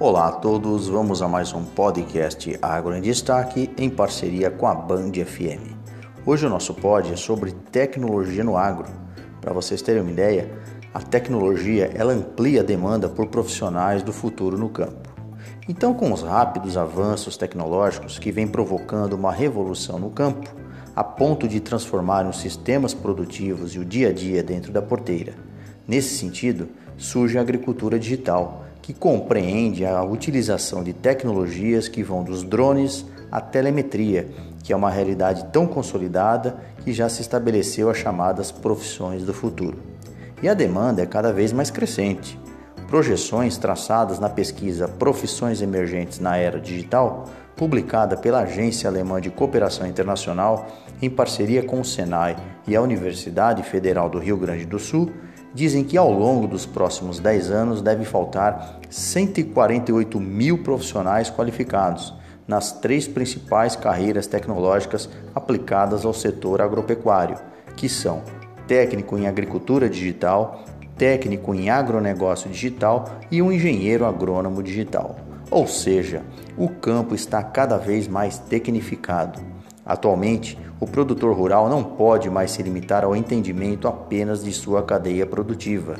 Olá a todos, vamos a mais um podcast Agro em Destaque em parceria com a Band FM. Hoje o nosso pod é sobre tecnologia no agro. Para vocês terem uma ideia, a tecnologia ela amplia a demanda por profissionais do futuro no campo. Então, com os rápidos avanços tecnológicos que vêm provocando uma revolução no campo, a ponto de transformar os sistemas produtivos e o dia a dia dentro da porteira. Nesse sentido, surge a agricultura digital que compreende a utilização de tecnologias que vão dos drones à telemetria, que é uma realidade tão consolidada que já se estabeleceu as chamadas profissões do futuro. E a demanda é cada vez mais crescente. Projeções traçadas na pesquisa Profissões Emergentes na Era Digital, publicada pela Agência Alemã de Cooperação Internacional em parceria com o Senai e a Universidade Federal do Rio Grande do Sul, dizem que ao longo dos próximos 10 anos deve faltar 148 mil profissionais qualificados nas três principais carreiras tecnológicas aplicadas ao setor agropecuário, que são técnico em agricultura digital, técnico em agronegócio digital e um engenheiro agrônomo digital. Ou seja, o campo está cada vez mais tecnificado. Atualmente, o produtor rural não pode mais se limitar ao entendimento apenas de sua cadeia produtiva.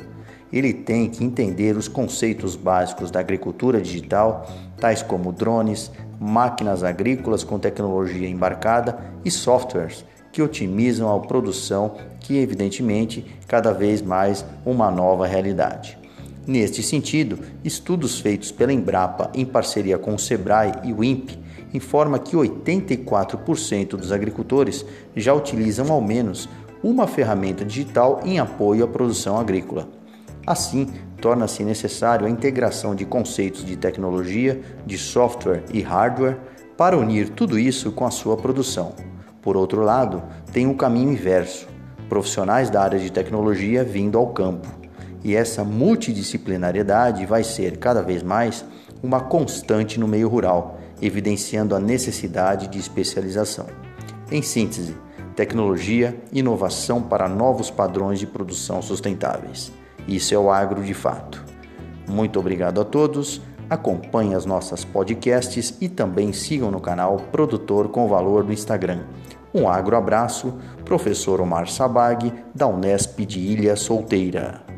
Ele tem que entender os conceitos básicos da agricultura digital, tais como drones, máquinas agrícolas com tecnologia embarcada e softwares que otimizam a produção, que evidentemente cada vez mais uma nova realidade. Neste sentido, estudos feitos pela Embrapa em parceria com o Sebrae e o INPE informa que 84% dos agricultores já utilizam ao menos uma ferramenta digital em apoio à produção agrícola. Assim, torna-se necessário a integração de conceitos de tecnologia, de software e hardware para unir tudo isso com a sua produção. Por outro lado, tem um caminho inverso: profissionais da área de tecnologia vindo ao campo. E essa multidisciplinariedade vai ser cada vez mais uma constante no meio rural, evidenciando a necessidade de especialização. Em síntese, tecnologia, inovação para novos padrões de produção sustentáveis. Isso é o agro de fato. Muito obrigado a todos. Acompanhe as nossas podcasts e também sigam no canal Produtor com Valor do Instagram. Um agro abraço, professor Omar Sabag, da Unesp de Ilha Solteira.